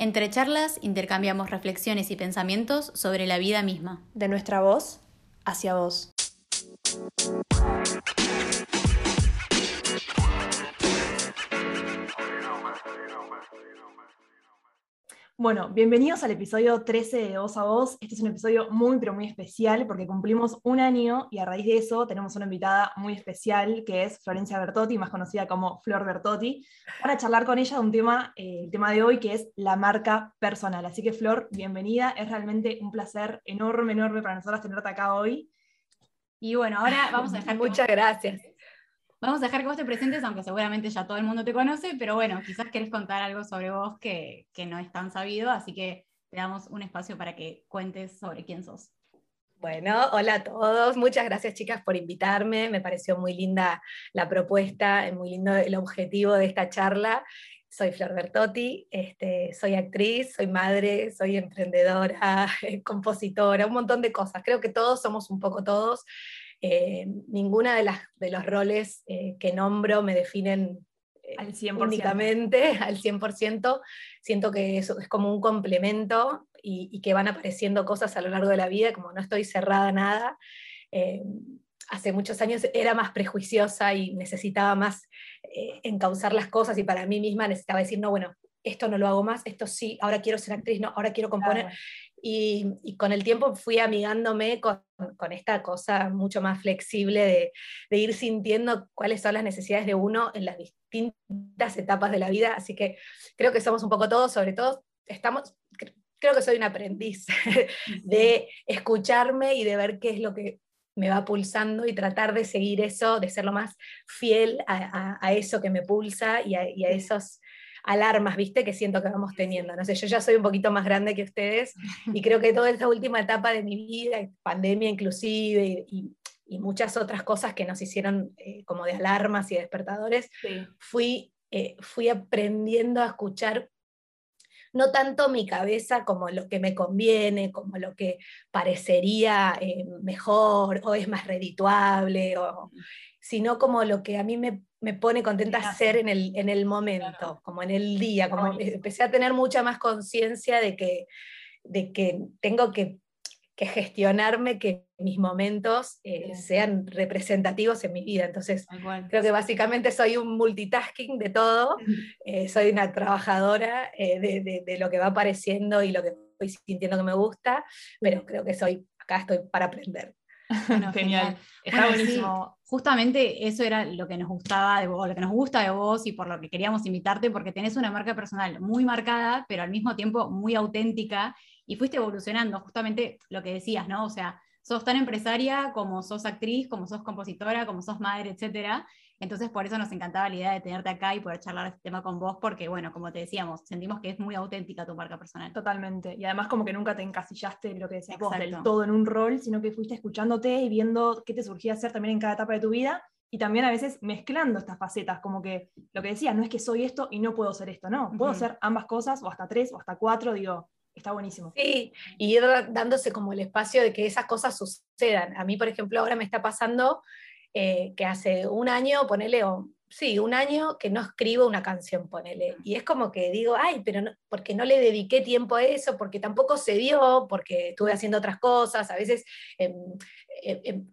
Entre charlas intercambiamos reflexiones y pensamientos sobre la vida misma. De nuestra voz hacia vos. Bueno, bienvenidos al episodio 13 de Voz a Voz. Este es un episodio muy, pero muy especial porque cumplimos un año y a raíz de eso tenemos una invitada muy especial que es Florencia Bertotti, más conocida como Flor Bertotti, para charlar con ella de un tema, eh, el tema de hoy que es la marca personal. Así que Flor, bienvenida. Es realmente un placer enorme, enorme para nosotros tenerte acá hoy. Y bueno, ahora vamos a dejar... Muchas gracias. Vamos a dejar que vos te presentes, aunque seguramente ya todo el mundo te conoce, pero bueno, quizás querés contar algo sobre vos que, no es tan sabido, así que te damos un espacio para que cuentes sobre quién sos. Bueno, hola a todos. Muchas gracias chicas por invitarme. Me pareció muy linda la propuesta, muy lindo el objetivo de esta charla. Soy Flor Bertotti, este, soy actriz, soy madre, soy emprendedora, compositora, un montón de cosas. Creo que todos somos un poco todos eh, ninguna de, las, de los roles eh, que nombro me definen eh, al 100%. únicamente al 100%. Siento que eso es como un complemento y, que van apareciendo cosas a lo largo de la vida, como no estoy cerrada a nada. hace muchos años era más prejuiciosa y necesitaba más encauzar las cosas y para mí misma necesitaba decir, no, bueno, esto no lo hago más, esto sí, ahora quiero ser actriz, no, ahora quiero componer. Y, con el tiempo fui amigándome con, con esta cosa mucho más flexible de, de, ir sintiendo cuáles son las necesidades de uno en las distintas etapas de la vida. Así que creo que somos un poco todos, sobre todo estamos, creo que soy un aprendiz de escucharme y de ver qué es lo que me va pulsando y tratar de seguir eso, de ser lo más fiel a, a, eso que me pulsa y a, y a esos alarmas, ¿viste? Que siento que vamos teniendo. No sé, yo ya soy un poquito más grande que ustedes y creo que toda esta última etapa de mi vida, pandemia inclusive, y, muchas otras cosas que nos hicieron eh, como de alarmas y despertadores, fui, eh, fui aprendiendo a escuchar no tanto mi cabeza como lo que me conviene, como lo que parecería eh, mejor o es más redituable, o, sino como lo que a mí me, pone contenta hacer en el, en el momento, como en el día, como empecé a tener mucha más conciencia de que, de que tengo que, gestionarme que mis momentos eh, sean representativos en mi vida. Entonces, creo que básicamente soy un multitasking de todo, eh, soy una trabajadora eh, de, de, lo que va apareciendo y lo que estoy sintiendo que me gusta, pero creo que soy, acá estoy para aprender. genial. Está buenísimo. justamente eso era lo que nos gustaba de vos, lo que nos gusta de vos y por lo que queríamos invitarte, porque tenés una marca personal muy marcada, pero al mismo tiempo muy auténtica y fuiste evolucionando, justamente lo que decías, ¿no? O sea, sos tan empresaria como sos actriz, como sos compositora, como sos madre, etcétera. Entonces, por eso nos encantaba la idea de tenerte acá y poder charlar este tema con vos, porque, bueno, como te decíamos, sentimos que es muy auténtica tu marca personal. Totalmente. Y además, como que nunca te encasillaste lo que decías vos, del todo en un rol, sino que fuiste escuchándote y viendo qué te surgía hacer también en cada etapa de tu vida. Y también a veces mezclando estas facetas, como que lo que decías, no es que soy esto y no puedo ser esto, no, puedo ser ambas cosas, o hasta tres, o hasta cuatro, digo, está buenísimo. Sí, y ir dándose como el espacio de que esas cosas sucedan. A mí, por ejemplo, ahora me está pasando eh, que hace un año, ponele, o, sí, un año que no escribo una canción, ponele. Y es como que digo, ay, pero no, porque no le dediqué tiempo a eso, porque tampoco se dio, porque estuve haciendo otras cosas, a veces... Em, em, em,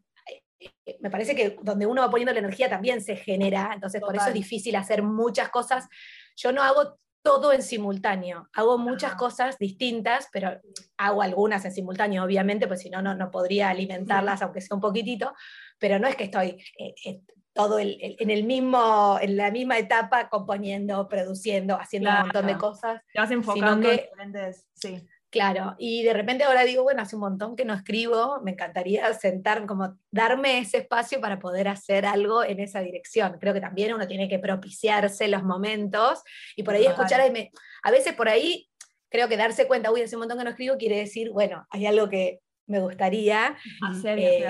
eh, me parece que donde uno va poniendo la energía también se genera, entonces por eso es difícil hacer muchas cosas. Yo no hago todo en simultáneo. Hago muchas cosas distintas, pero hago algunas en simultáneo, obviamente, pues si no, no podría alimentarlas, aunque sea un poquitito, pero no es que estoy eh, eh, todo en, el mismo, en la misma etapa componiendo, produciendo, haciendo un montón de cosas. Te vas enfocando en diferentes, sí. Claro, y de repente ahora digo, bueno, hace un montón que no escribo, me encantaría sentarme, como darme ese espacio para poder hacer algo en esa dirección. Creo que también uno tiene que propiciarse los momentos y por ahí escuchar, a veces por ahí creo que darse cuenta, uy, hace un montón que no escribo, quiere decir, bueno, hay algo que me gustaría hacer. Eh,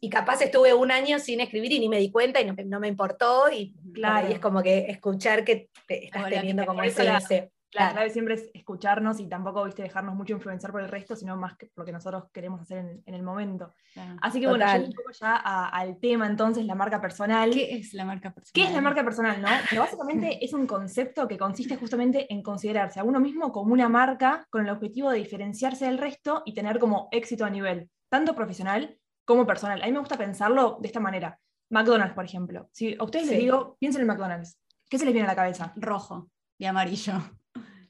y capaz estuve un año sin escribir y ni me di cuenta y no, no me importó y, claro. y es como que escuchar que estás teniendo como ese, La clave siempre es escucharnos y tampoco, viste, dejarnos mucho influenciar por el resto, sino más que por lo que nosotros queremos hacer en, el momento. Así que bueno, un poco ya al tema entonces, la marca personal. ¿Qué es la marca personal? ¿Qué es la marca personal, no? Pero básicamente es un concepto que consiste justamente en considerarse a uno mismo como una marca con el objetivo de diferenciarse del resto y tener como éxito a nivel tanto profesional como personal. A mí me gusta pensarlo de esta manera. McDonald's, por ejemplo. Si a ustedes les digo, piensen en McDonald's, ¿qué se les viene a la cabeza? Rojo y amarillo.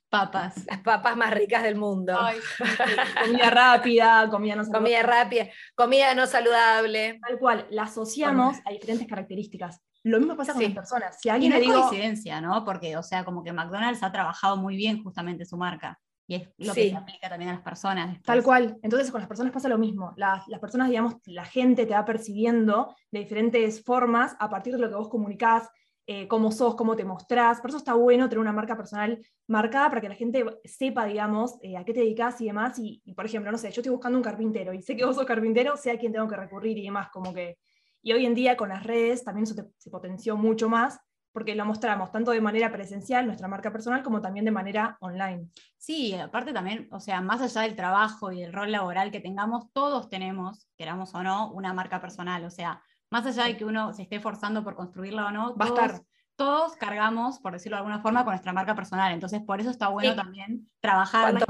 Papas. Las papas más ricas del mundo. comida rápida, comida no saludable. Comida rápida, comida no saludable. Tal cual, la asociamos a diferentes características. Lo mismo pasa con las personas. Si alguien y no es coincidencia, ¿no? Porque, o sea, como que McDonald's ha trabajado muy bien justamente su marca. Y es lo que se aplica también a las personas. Tal cual. Entonces con las personas pasa lo mismo. Las, las, personas, digamos, la gente te va percibiendo de diferentes formas a partir de lo que vos comunicás, eh, cómo sos, cómo te mostrás. Por eso está bueno tener una marca personal marcada para que la gente sepa, digamos, eh, a qué te dedicas y demás. Y, por ejemplo, no sé, yo estoy buscando un carpintero y sé que vos sos carpintero, sé a quién tengo que recurrir y demás, como que... Y hoy en día con las redes también eso se potenció mucho más porque lo mostramos tanto de manera presencial, nuestra marca personal, como también de manera online. Sí, aparte también, o sea, más allá del trabajo y del rol laboral que tengamos, todos tenemos, queramos o no, una marca personal. O sea, más allá de que uno se esté esforzando por construirla o no, todos, todos cargamos, por decirlo de alguna forma, con nuestra marca personal. Entonces, por eso está bueno también trabajarla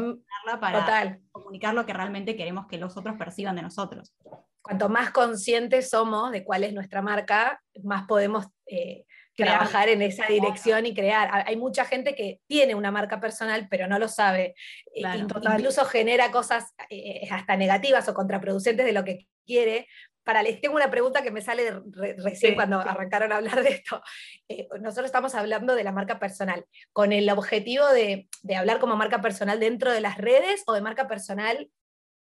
para comunicar lo que realmente queremos que los otros perciban de nosotros. Cuanto más conscientes somos de cuál es nuestra marca, más podemos eh, trabajar en esa dirección y crear. Hay mucha gente que tiene una marca personal, pero no lo sabe. Eh, incluso genera cosas eh, hasta negativas o contraproducentes de lo que quiere, para les tengo una pregunta que me sale recién cuando arrancaron a hablar de esto. Eh, nosotros estamos hablando de la marca personal, con el objetivo de, hablar como marca personal dentro de las redes o de marca personal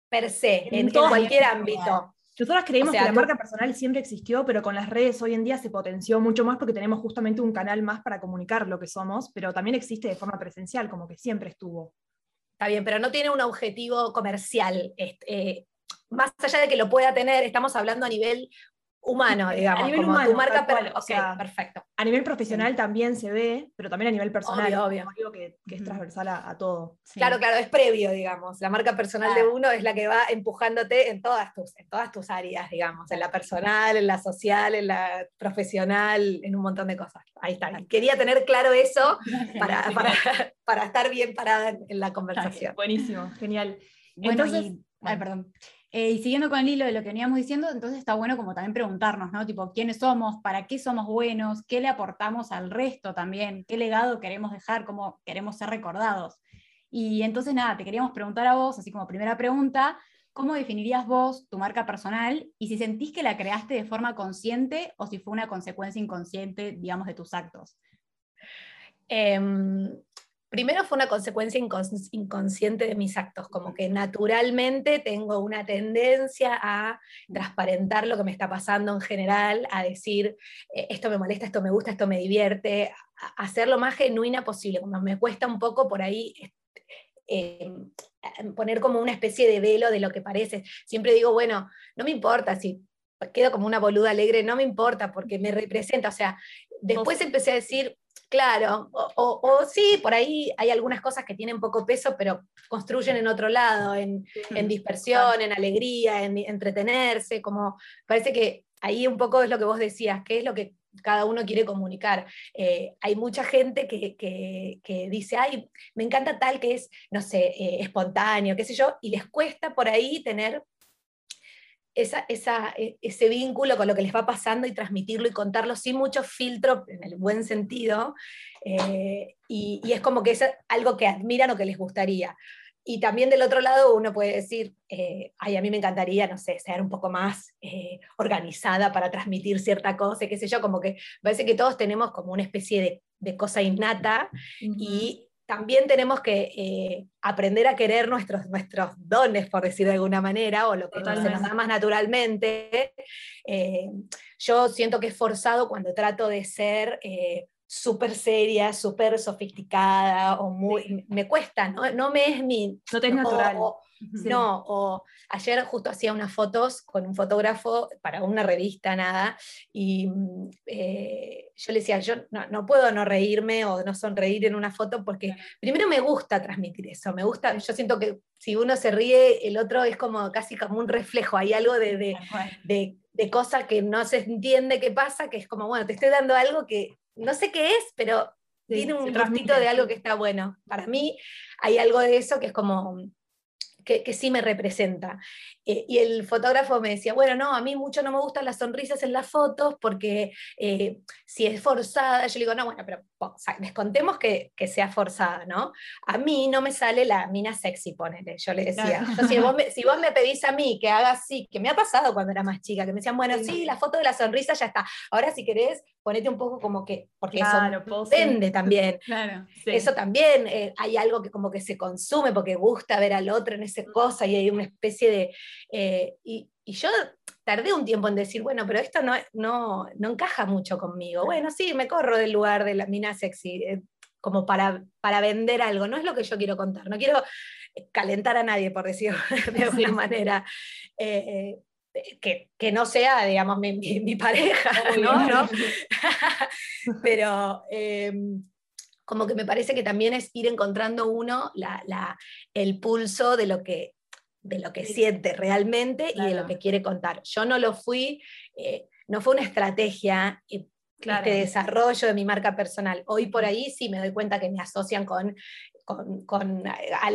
per se, en, cualquier ámbito. Nosotros creemos que la marca personal siempre existió, pero con las redes hoy en día se potenció mucho más porque tenemos justamente un canal más para comunicar lo que somos, pero también existe de forma presencial, como que siempre estuvo. Está bien, pero no tiene un objetivo comercial. Este, más allá de que lo pueda tener, estamos hablando a nivel humano, digamos. A nivel humano, tu marca o sea, perfecto. A nivel profesional también se ve, pero también a nivel personal. Obvio, obvio. que, es transversal a, todo. Claro, claro, es previo, digamos. La marca personal de uno es la que va empujándote en todas, tus, en todas tus áreas, digamos. En la personal, en la social, en la profesional, en un montón de cosas. Ahí está. Quería tener claro eso para, para, estar bien parada en, la conversación. Buenísimo, genial. Entonces, ay, perdón. Eh, y siguiendo con el hilo de lo que veníamos diciendo, entonces está bueno como también preguntarnos, ¿no? Tipo, ¿quiénes somos? ¿Para qué somos buenos? ¿Qué le aportamos al resto también? ¿Qué legado queremos dejar? ¿Cómo queremos ser recordados? Y entonces, nada, te queríamos preguntar a vos, así como primera pregunta, ¿cómo definirías vos tu marca personal y si sentís que la creaste de forma consciente o si fue una consecuencia inconsciente, digamos, de tus actos? Em, primero fue una consecuencia inconsciente de mis actos, como que naturalmente tengo una tendencia a transparentar lo que me está pasando en general, a decir, eh, esto me molesta, esto me gusta, esto me divierte, a, ser lo más genuina posible, como me cuesta un poco por ahí eh, poner como una especie de velo de lo que parece. Siempre digo, bueno, no me importa si quedo como una boluda alegre, no me importa porque me representa, o sea, después empecé a decir, Claro, o, sí, por ahí hay algunas cosas que tienen poco peso, pero construyen en otro lado, en, dispersión, en alegría, en entretenerse, como parece que ahí un poco es lo que vos decías, qué es lo que cada uno quiere comunicar. Eh, hay mucha gente que, dice, ay, me encanta tal que es, no sé, eh, espontáneo, qué sé yo, y les cuesta por ahí tener e, ese vínculo con lo que les va pasando y transmitirlo y contarlo sin mucho filtro, en el buen sentido, eh, y, es como que es algo que admiran o que les gustaría. Y también del otro lado uno puede decir, eh, ay, a mí me encantaría, no sé, ser un poco más eh, organizada para transmitir cierta cosa, qué sé yo, como que parece que todos tenemos como una especie de, cosa innata y también tenemos que eh, aprender a querer nuestros, nuestros dones, por decir de alguna manera, o lo que se nos da más naturalmente. Eh, yo siento que es forzado cuando trato de ser eh, súper seria, súper sofisticada o muy... Me cuesta, ¿no? no me es mi... No te es natural. No, o ayer justo hacía unas fotos con un fotógrafo para una revista, nada, y mm, eh, yo le decía, yo no, puedo no reírme o no sonreír en una foto porque primero me gusta transmitir eso, me gusta, yo siento que si uno se ríe, el otro es como casi como un reflejo, hay algo de, de, de, de cosa que no se entiende qué pasa, que es como, bueno, te estoy dando algo que no sé qué es, pero tiene un gustito de algo que está bueno. Para mí hay algo de eso que es como que, sí me representa. Eh, y el fotógrafo me decía, bueno, no, a mí mucho no me gustan las sonrisas en las fotos porque eh, si es forzada, yo le digo, no, bueno, pero descontemos que, que, sea forzada, ¿no? A mí no me sale la mina sexy, ponele, yo le decía. si, vos me, si, vos me, pedís a mí que haga así, que me ha pasado cuando era más chica, que me decían, bueno, sí, la foto de la sonrisa ya está. Ahora si querés, ponete un poco como que, porque eso vende también. Eso también, eh, hay algo que como que se consume porque gusta ver al otro en esa cosa y hay una especie de... Eh, y, y, yo tardé un tiempo en decir, bueno, pero esto no, no, no, encaja mucho conmigo. Bueno, sí, me corro del lugar de la mina sexy. Eh, como para, para vender algo, no es lo que yo quiero contar, no quiero calentar a nadie, por decirlo de alguna manera. Que, que, no sea, digamos, mi, mi, pareja, ¿no? Pero em, como que me parece que también es ir encontrando uno la, la, el pulso de lo que, de lo que siente realmente y de lo que quiere contar. Yo no lo fui, eh, no fue una estrategia de este desarrollo de mi marca personal. Hoy por ahí sí me doy cuenta que me asocian con, con, con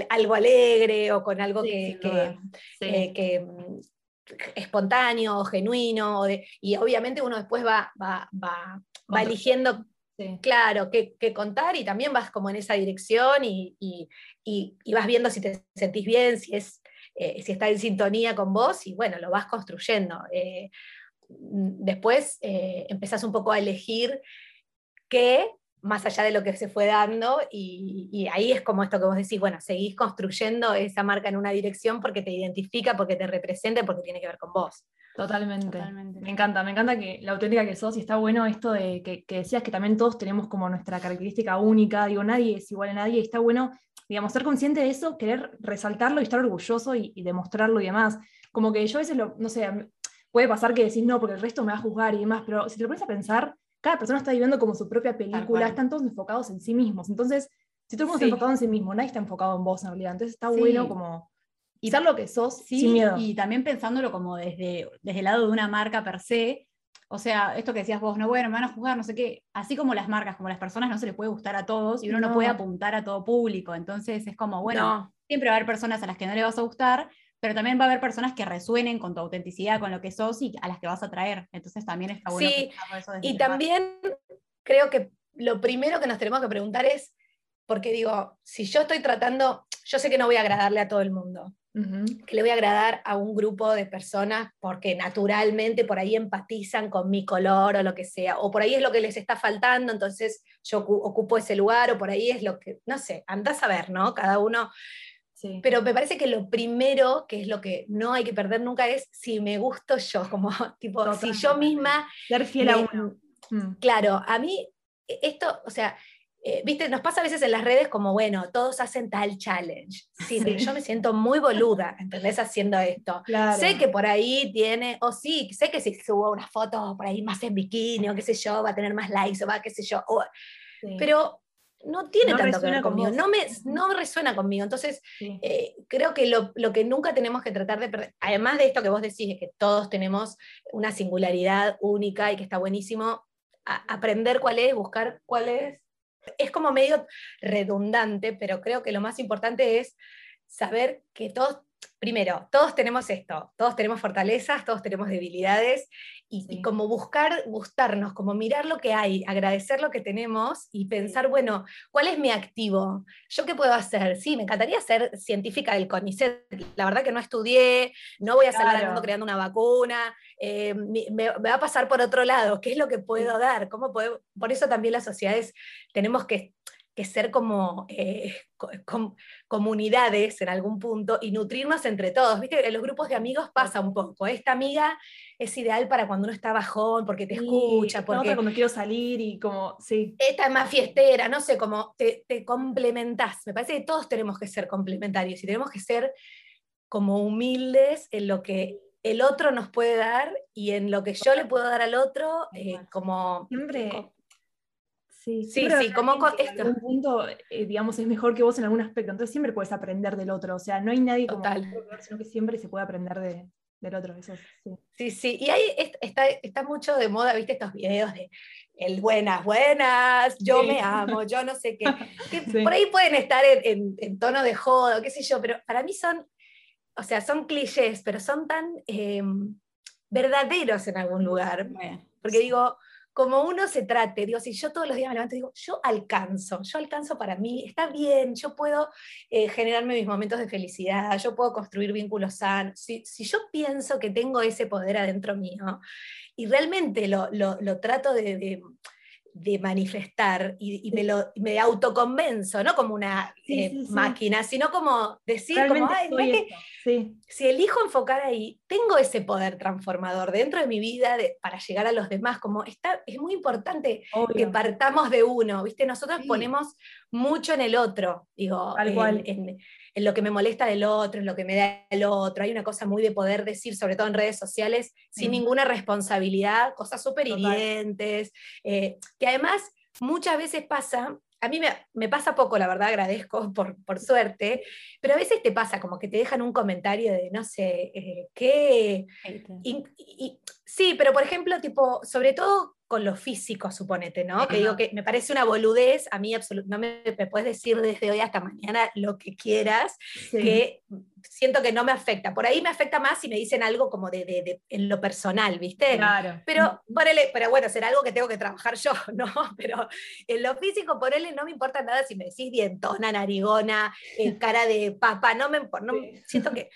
algo alegre o con algo que, que, eh, que, espontáneo, genuino, y obviamente uno después va, va, va, va eligiendo, claro, qué, contar y también vas como en esa dirección y, y, y, vas viendo si te sentís bien, si, es, eh, si está en sintonía con vos y bueno, lo vas construyendo. Eh, después eh, empezás un poco a elegir qué más allá de lo que se fue dando, y, ahí es como esto que vos decís, bueno, seguís construyendo esa marca en una dirección porque te identifica, porque te representa, porque tiene que ver con vos. Totalmente. Me encanta, me encanta que la auténtica que sos y está bueno esto de que, decías que también todos tenemos como nuestra característica única, digo, nadie es igual a nadie, y está bueno, digamos, ser consciente de eso, querer resaltarlo y estar orgulloso y, demostrarlo y demás. Como que yo a veces, lo, no sé, puede pasar que decís, no, porque el resto me va a juzgar y demás, pero si te lo pones a pensar, cada persona está viviendo como su propia película, están todos enfocados en sí mismos. Entonces, si todo el mundo está enfocado en sí mismo, nadie está enfocado en vos en realidad. Entonces está bueno como y ser lo que sos sin miedo. Y también pensándolo como desde, desde el lado de una marca per se. O sea, esto que decías vos, no, bueno, me van a juzgar, no sé qué. Así como las marcas, como las personas, no se les puede gustar a todos y uno no, puede apuntar a todo público. Entonces es como, bueno, siempre va a haber personas a las que no le vas a gustar, pero también va a haber personas que resuenen con tu autenticidad, con lo que sos y a las que vas a traer. Entonces también está bueno. Sí, y también creo que lo primero que nos tenemos que preguntar es, porque digo, si yo estoy tratando, yo sé que no voy a agradarle a todo el mundo, que le voy a agradar a un grupo de personas porque naturalmente por ahí empatizan con mi color o lo que sea, o por ahí es lo que les está faltando, entonces yo ocupo ese lugar, o por ahí es lo que, no sé, andás a ver, ¿no? Cada uno pero me parece que lo primero, que es lo que no hay que perder nunca, es si me gusto yo, como tipo, si yo misma... Ser fiel a uno. Mm. Claro, a mí e, esto, o sea, eh, viste, nos pasa a veces en las redes como, bueno, todos hacen tal challenge. Sí, yo me siento muy boluda, ¿entendés? Haciendo esto. Sé que por ahí tiene, o sí, sé que si subo una foto por ahí más en bikini o qué sé yo, va a tener más likes o va, qué sé yo. Pero no tiene tanto que ver conmigo, no, me, no resuena conmigo. Entonces, eh, creo que lo, que nunca tenemos que tratar de perder, además de esto que vos decís, es que todos tenemos una singularidad única y que está buenísimo, aprender cuál es, buscar cuál es. Es como medio redundante, pero creo que lo más importante es saber que todos primero, todos tenemos esto, todos tenemos fortalezas, todos tenemos debilidades, y, como buscar gustarnos, como mirar lo que hay, agradecer lo que tenemos y pensar, bueno, ¿cuál es mi activo? ¿Yo qué puedo hacer? Sí, me encantaría ser científica del CONICET, la verdad que no estudié, no voy a salvar al mundo creando una vacuna, eh, me, va a pasar por otro lado, ¿qué es lo que puedo dar? ¿Cómo puedo? Por eso también las sociedades tenemos que que ser como eh, comunidades en algún punto y nutrirnos entre todos. ¿Viste? En los grupos de amigos pasa un poco. Esta amiga es ideal para cuando uno está bajón, porque te escucha, porque... Otra cuando quiero salir y como, sí. Esta es más fiestera, no sé, como te, te complementás. Me parece que todos tenemos que ser complementarios y tenemos que ser como humildes en lo que el otro nos puede dar y en lo que yo le puedo dar al otro, eh, como... Siempre... Sí, sí, sí, como esto. En algún punto, eh, digamos, es mejor que vos en algún aspecto, entonces siempre puedes aprender del otro, o sea, no hay nadie como sino que siempre se puede aprender del otro. Eso, sí. sí, sí, y ahí está, está mucho de moda, viste, estos videos de el buenas, buenas, yo me amo, yo no sé qué, por ahí pueden estar en, en, tono de jodo, qué sé yo, pero para mí son, o sea, son clichés, pero son tan em, verdaderos en algún lugar, porque digo, como uno se trate, digo, si yo todos los días me levanto y digo, yo alcanzo, yo alcanzo para mí, está bien, yo puedo eh, generarme mis momentos de felicidad, yo puedo construir vínculos sanos, si, yo pienso que tengo ese poder adentro mío y realmente lo, trato de de manifestar y, me, lo, me autoconvenzo, no como una eh, máquina, sino como decir, como, Ay, si elijo enfocar ahí, tengo ese poder transformador dentro de mi vida para llegar a los demás, como está, es muy importante que partamos de uno, ¿viste? Nosotros ponemos mucho en el otro, digo, en, en lo que me molesta del otro, en lo que me da el otro. Hay una cosa muy de poder decir, sobre todo en redes sociales, sin ninguna responsabilidad, cosas súper hirientes, eh, que además muchas veces pasa a mí me, pasa poco, la verdad, agradezco por, por, suerte, pero a veces te pasa como que te dejan un comentario de, no sé, eh, qué... sí, pero por ejemplo, tipo, sobre todo con lo físico, suponete, ¿no? Que digo que me parece una boludez, a mí no me, puedes decir desde hoy hasta mañana lo que quieras, que siento que no me afecta. Por ahí me afecta más si me dicen algo como de, en lo personal, ¿viste? Claro. Pero, ponele, pero bueno, será algo que tengo que trabajar yo, ¿no? Pero en lo físico, por él no me importa nada si me decís dientona, narigona, eh, cara de papa, no me importa, no, siento que...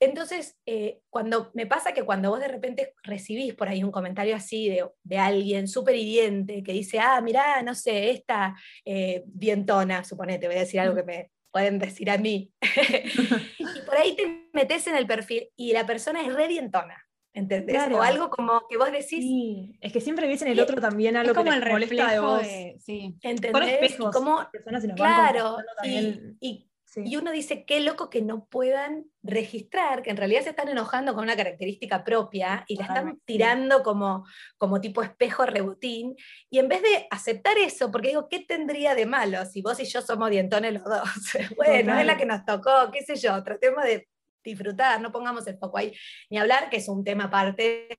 Entonces, eh, cuando me pasa que cuando vos de repente recibís por ahí un comentario así de, alguien súper hiriente que dice, ah, mirá, no sé, esta eh, dientona, suponete, voy a decir algo que me pueden decir a mí, y por ahí te metes en el perfil y la persona es re dientona. ¿Entendés? O algo como que vos decís. Sí, es que siempre ves en el otro también algo como que te molesta de vos. sí. ¿Entendés? y como, claro, y, y uno dice, qué loco que no puedan registrar, que en realidad se están enojando con una característica propia y la están tirando como, como tipo espejo rebotín. Y en vez de aceptar eso, porque digo, ¿qué tendría de malo si vos y yo somos dientones los dos? bueno, es la que nos tocó, qué sé yo, tratemos de disfrutar, no pongamos el foco ahí, ni hablar, que es un tema aparte,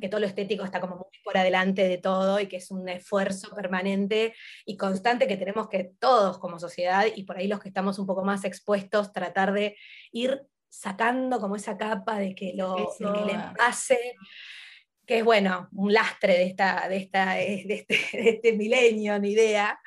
que todo lo estético está como muy por adelante de todo y que es un esfuerzo permanente y constante que tenemos que todos como sociedad y por ahí los que estamos un poco más expuestos, tratar de ir sacando como esa capa de que, lo, que le pase que es bueno, un lastre de, esta, de, esta, de, este, este milenio, ni idea,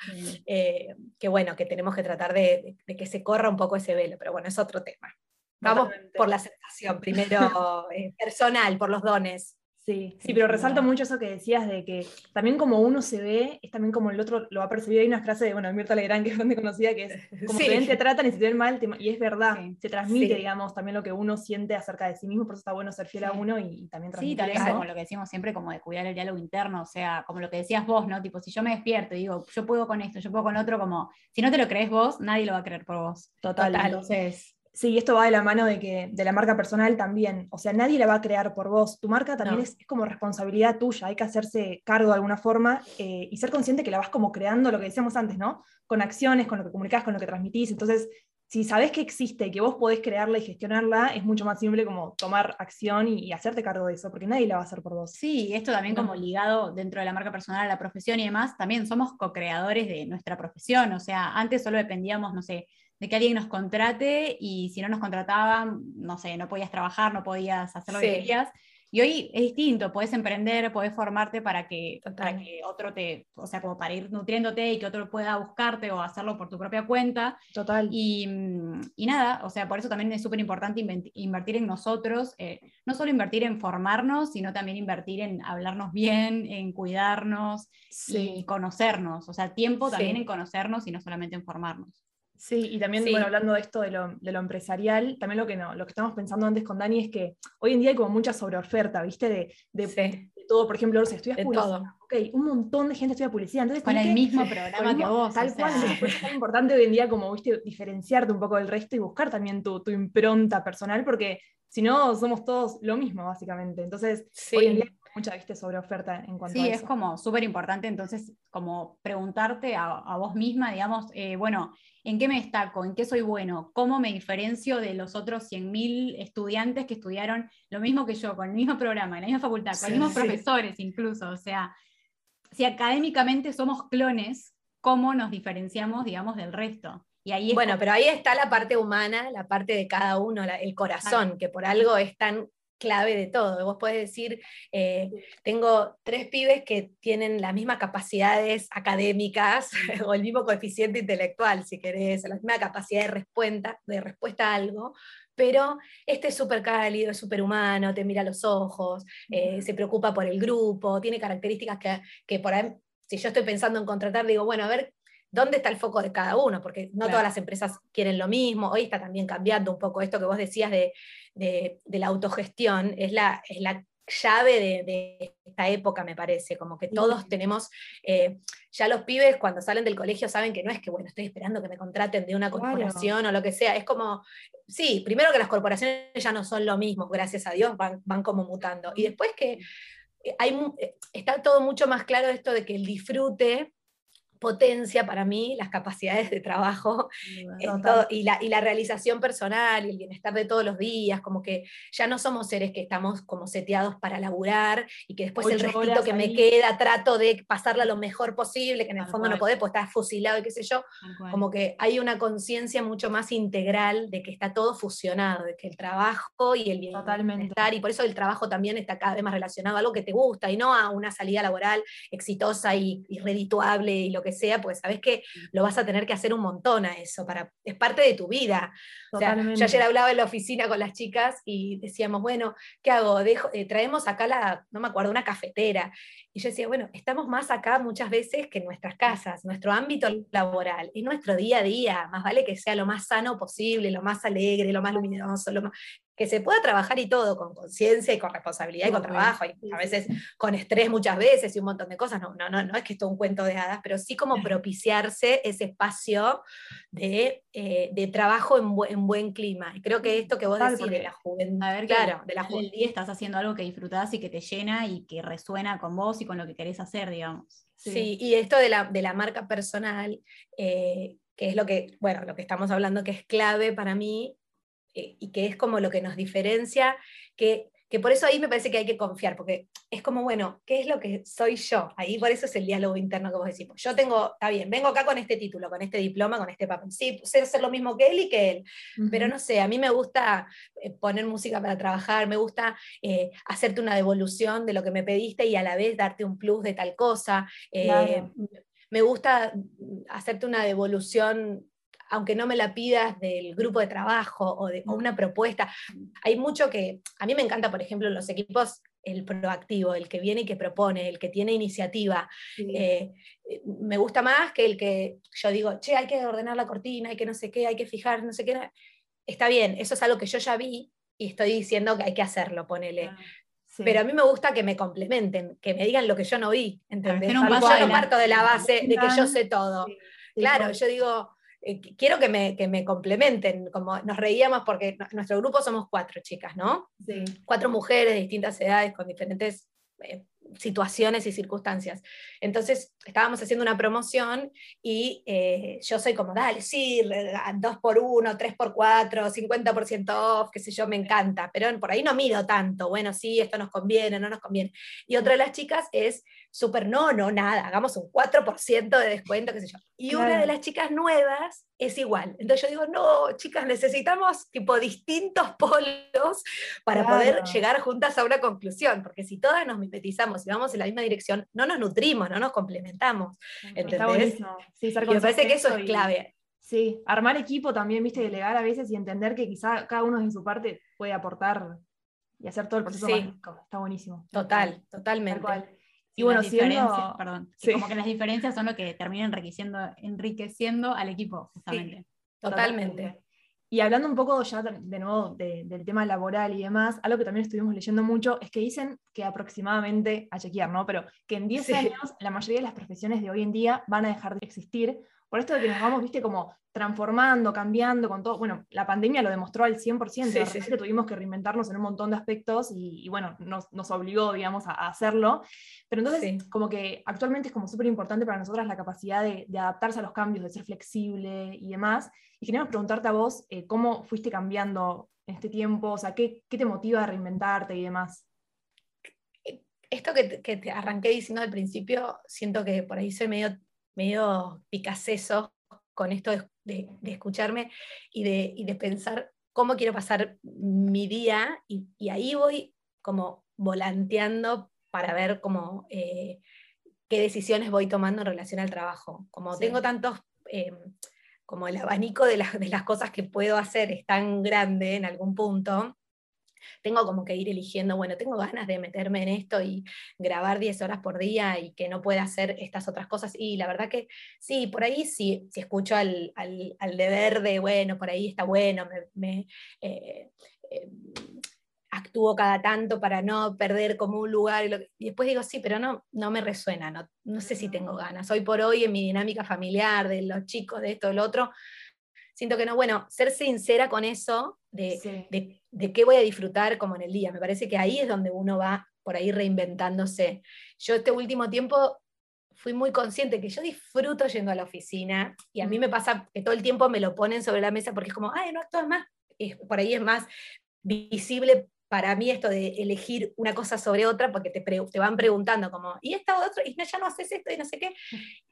eh, que bueno, que tenemos que tratar de, que se corra un poco ese velo, pero bueno, es otro tema. Vamos por la aceptación, primero eh, personal, por los dones. Sí, sí, pero resalto mucho eso que decías de que también como uno se ve, es también como el otro lo va a percibir. Hay una frase de, bueno, Mirta Legrand, que es donde conocida, que es, como sí. te tratan y si te ven mal, y es verdad, se transmite, digamos, también lo que uno siente acerca de sí mismo, por eso está bueno ser fiel a uno y, también transmitir Sí, también como lo que decimos siempre, como de cuidar el diálogo interno, o sea, como lo que decías vos, ¿no? Tipo, si yo me despierto y digo, yo puedo con esto, yo puedo con otro, como, si no te lo crees vos, nadie lo va a creer por vos. Total. Entonces Sí, esto va de la mano de, que, de la marca personal también. O sea, nadie la va a crear por vos. Tu marca también es, como responsabilidad tuya. Hay que hacerse cargo de alguna forma eh, y ser consciente que la vas como creando, lo que decíamos antes, ¿no? Con acciones, con lo que comunicás, con lo que transmitís. Entonces, si sabés que existe y que vos podés crearla y gestionarla, es mucho más simple como tomar acción y, hacerte cargo de eso, porque nadie la va a hacer por vos. Sí, esto también como ligado dentro de la marca personal a la profesión y demás, también somos co-creadores de nuestra profesión. O sea, antes solo dependíamos, no sé, de que alguien nos contrate y si no nos contrataban, no sé, no podías trabajar, no podías hacer lo que querías. Y hoy es distinto, puedes emprender, puedes formarte para que, para que otro te, o sea, como para ir nutriéndote y que otro pueda buscarte o hacerlo por tu propia cuenta. Total. Y, y nada, o sea, por eso también es súper importante invertir en nosotros, eh, no solo invertir en formarnos, sino también invertir en hablarnos bien, en cuidarnos y conocernos, o sea, tiempo también en conocernos y no solamente en formarnos. Sí, y también, bueno, hablando de esto de lo, empresarial, también lo que, no, lo que estamos pensando antes con Dani es que hoy en día hay como mucha sobreoferta, ¿viste? De, de, todo, por ejemplo, si estudias publicidad, ok, un montón de gente estudia publicidad, entonces... Con el mismo programa que vos. Tal cual, es tan importante hoy en día como, ¿viste? Diferenciarte un poco del resto y buscar también tu, tu impronta personal, porque si no, somos todos lo mismo, básicamente. Entonces, hoy en día mucha ¿viste? sobre oferta en cuanto sí, a eso. es como súper importante entonces como preguntarte a, vos misma, digamos, eh, bueno, ¿en qué me destaco? ¿En qué soy bueno? ¿Cómo me diferencio de los otros 100.000 estudiantes que estudiaron lo mismo que yo, con el mismo programa, en la misma facultad, con los mismos profesores incluso? O sea, si académicamente somos clones, ¿cómo nos diferenciamos, digamos, del resto? Y ahí bueno, pero ahí está la parte humana, la parte de cada uno, el corazón, que por algo es tan clave de todo. Vos podés decir, eh, tengo tres pibes que tienen las mismas capacidades académicas o el mismo coeficiente intelectual, si querés, la misma capacidad de respuesta, de respuesta a algo, pero este es súper cálido, es súper humano, te mira a los ojos, eh, se preocupa por el grupo, tiene características que, que por ahí, si yo estoy pensando en contratar, digo, bueno, a ver, ¿dónde está el foco de cada uno? Porque no todas las empresas quieren lo mismo. Hoy está también cambiando un poco esto que vos decías de, la autogestión, es la, es la llave de, esta época, me parece, como que todos tenemos, eh, ya los pibes cuando salen del colegio saben que no es que, bueno, estoy esperando que me contraten de una corporación o lo que sea, es como, sí, primero que las corporaciones ya no son lo mismo, gracias a Dios, van, van como mutando, y después que hay, eh, está todo mucho más claro esto de que el disfrute potencia para mí las capacidades de trabajo y, la, y, la, realización personal y el bienestar de todos los días, como que ya no somos seres que estamos como seteados para laburar y que después el restito que me queda trato de pasarla lo mejor posible, que en el fondo no podés, pues estás fusilado y qué sé yo, como que hay una conciencia mucho más integral de que está todo fusionado, de que el trabajo y el bienestar, y por eso el trabajo también está cada vez más relacionado a algo que te gusta y no a una salida laboral exitosa y, y redituable y lo que sea, pues sabes que lo vas a tener que hacer un montón a eso, para, es parte de tu vida. O sea, yo ayer hablaba en la oficina con las chicas y decíamos, bueno, ¿qué hago? Dejo, eh, traemos acá la, no me acuerdo, una cafetera. Y yo decía, bueno, estamos más acá muchas veces que en nuestras casas, nuestro ámbito laboral, es nuestro día a día, más vale que sea lo más sano posible, lo más alegre, lo más luminoso, lo más, que se pueda trabajar y todo con conciencia y con responsabilidad y con trabajo, y a veces con estrés muchas veces y un montón de cosas, no, no, no, no es que es todo un cuento de hadas, pero sí como propiciarse ese espacio de, eh, de trabajo en, en, buen clima. Y creo que esto que vos decís de la juventud, a ver, claro, de la juventud. día estás haciendo algo que disfrutás y que te llena y que resuena con vos y con lo que querés hacer, digamos. Sí, y esto de la, de la marca personal, eh, que es lo que, bueno, lo que estamos hablando que es clave para mí, y que es como lo que nos diferencia, que, que, por eso ahí me parece que hay que confiar, porque es como, bueno, ¿qué es lo que soy yo? Ahí por eso es el diálogo interno que vos decís. Yo tengo, está bien, vengo acá con este título, con este diploma, con este papel. Sí, sé hacer lo mismo que él y que él, pero no sé, a mí me gusta eh, poner música para trabajar, me gusta eh, hacerte una devolución de lo que me pediste y a la vez darte un plus de tal cosa. Me gusta hacerte una devolución aunque no me la pidas del grupo de trabajo o de una propuesta. Hay mucho que, a mí me encanta, por ejemplo, los equipos, el proactivo, el que viene y que propone, el que tiene iniciativa. Eh, me gusta más que el que yo digo, che, hay que ordenar la cortina, hay que no sé qué, hay que fijar, no sé qué. Está bien, eso es algo que yo ya vi y estoy diciendo que hay que hacerlo, ponele. Ah, Pero a mí me gusta que me complementen, que me digan lo que yo no vi, ¿entendés? yo no parto de la base de que yo sé todo. claro, yo digo, eh, quiero que me, que me, complementen, como nos reíamos porque nuestro grupo somos cuatro chicas, ¿no? Sí. Cuatro mujeres de distintas edades, con diferentes eh, situaciones y circunstancias. Entonces, estábamos haciendo una promoción y eh, yo soy como, dale, sí, 2 por 1 3 por 4 50% off, qué sé yo, me encanta, pero por ahí no mido tanto, bueno, sí, esto nos conviene, no nos conviene. Y otra de las chicas es súper, no, no, nada, hagamos un 4% de descuento, qué sé yo. Y una de las chicas nuevas es igual. Entonces yo digo, no, chicas, necesitamos tipo distintos polos para poder llegar juntas a una conclusión, porque si todas nos mimetizamos y vamos en la misma dirección, no nos nutrimos, no nos complementamos. ¿Entendés? Sí, y me parece que eso es clave. Sí, armar equipo también, viste, delegar a veces y entender que quizá cada uno en su parte puede aportar y hacer todo el proceso más rico. Está buenísimo. Total, totalmente. Y bueno, siendo... perdón, como que las diferencias son lo que terminan enriqueciendo, enriqueciendo al equipo, justamente. totalmente. Y hablando un poco ya de nuevo del tema laboral y demás, algo que también estuvimos leyendo mucho es que dicen que aproximadamente, a chequear, ¿no? Pero que en 10 años la mayoría de las profesiones de hoy en día van a dejar de existir por esto de que nos vamos, viste, como transformando, cambiando con todo. Bueno, la pandemia lo demostró al 100%, sí, tuvimos que reinventarnos en un montón de aspectos y, bueno, nos, nos, obligó, digamos, a, hacerlo. Pero entonces, como que actualmente es como súper importante para nosotras la capacidad de, adaptarse a los cambios, de ser flexible y demás. Y queríamos preguntarte a vos eh, cómo fuiste cambiando en este tiempo, o sea, ¿qué, qué te motiva a reinventarte y demás? Esto que que te arranqué diciendo al principio, siento que por ahí soy medio medio picaseso con esto de, escucharme y de, de, pensar cómo quiero pasar mi día y, ahí voy como volanteando para ver cómo, eh, qué decisiones voy tomando en relación al trabajo. Como tengo tantos, eh, como el abanico de, de las cosas que puedo hacer es tan grande en algún punto, tengo como que ir eligiendo, bueno, tengo ganas de meterme en esto y grabar 10 horas por día y que no pueda hacer estas otras cosas. Y la verdad que sí, por ahí sí, si escucho al, al, deber de, bueno, por ahí está bueno, me, eh, eh, actúo cada tanto para no perder como un lugar y, después digo, sí, pero no, no me resuena, no, no sé si tengo ganas. Hoy por hoy en mi dinámica familiar, de los chicos, de esto, del otro, siento que no, bueno, ser sincera con eso, de, de, qué voy a disfrutar como en el día. Me parece que ahí es donde uno va por ahí reinventándose. Yo este último tiempo fui muy consciente que yo disfruto yendo a la oficina y a mí me pasa que todo el tiempo me lo ponen sobre la mesa porque es como, ay, no, es más, por ahí es más visible para mí esto de elegir una cosa sobre otra, porque te, te van preguntando como, ¿y esta otra? Y ya no haces esto y no sé qué.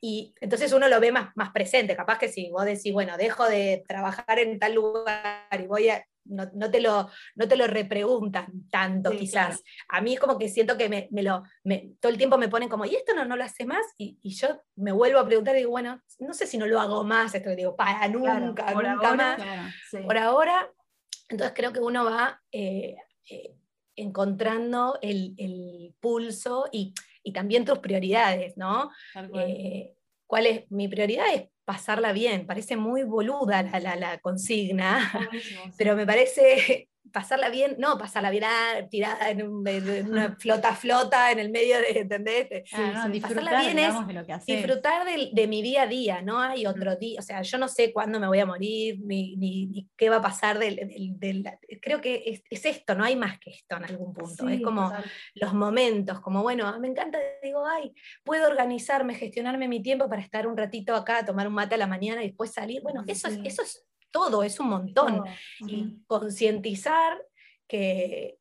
Y entonces uno lo ve más, más presente. Capaz que si vos decís, bueno, dejo de trabajar en tal lugar y voy a... No, no te, lo, no te lo repreguntan tanto, quizás. A mí es como que siento que me, me lo, me, todo el tiempo me ponen como, ¿y esto no, no lo hace más? Y, y, yo me vuelvo a preguntar y digo, bueno, no sé si no lo hago más, esto digo, para nunca, nunca más. Por ahora, entonces creo que uno va eh, eh, encontrando el, pulso y, también tus prioridades, ¿no? Eh, ¿Cuál es? Mi prioridad es pasarla bien. Parece muy boluda la, la, consigna, pero me parece pasarla bien, no pasarla bien ah, tirada en, una flota flota en el medio de, ¿entendés? Ah, pasarla bien es disfrutar de, mi día a día, no hay otro día, o sea, yo no sé cuándo me voy a morir, ni, qué va a pasar del, creo que es, esto, no hay más que esto en algún punto, es como los momentos, como bueno, me encanta, digo, ay, puedo organizarme, gestionarme mi tiempo para estar un ratito acá, tomar un mate a la mañana y después salir, bueno, eso, es, eso es todo, es un montón. Y concientizar que,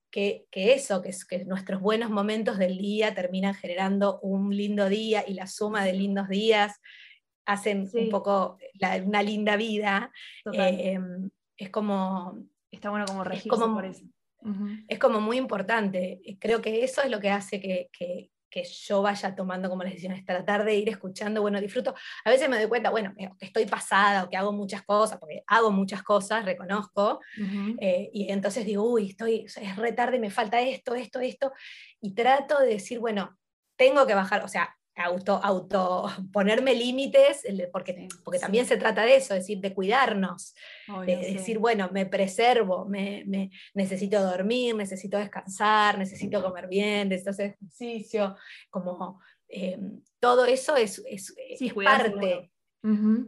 eso, que, que nuestros buenos momentos del día terminan generando un lindo día y la suma de lindos días hacen un poco una linda vida. Em, es como... Está bueno como regirse por eso. Es como muy importante. Creo que eso es lo que hace que, que yo vaya tomando como las decisiones, tratar de ir escuchando, bueno, disfruto. A veces me doy cuenta, bueno, que estoy pasada o que hago muchas cosas, porque hago muchas cosas, reconozco, eh, y entonces digo, uy, estoy, es retarde, me falta esto, esto, esto, y trato de decir, bueno, tengo que bajar, o sea, auto, auto ponerme límites, porque, porque también se trata de eso, es decir, de cuidarnos, de decir, bueno, me preservo, me, necesito dormir, necesito descansar, necesito comer bien, necesito hacer ejercicio, como eh, todo eso es, es, parte,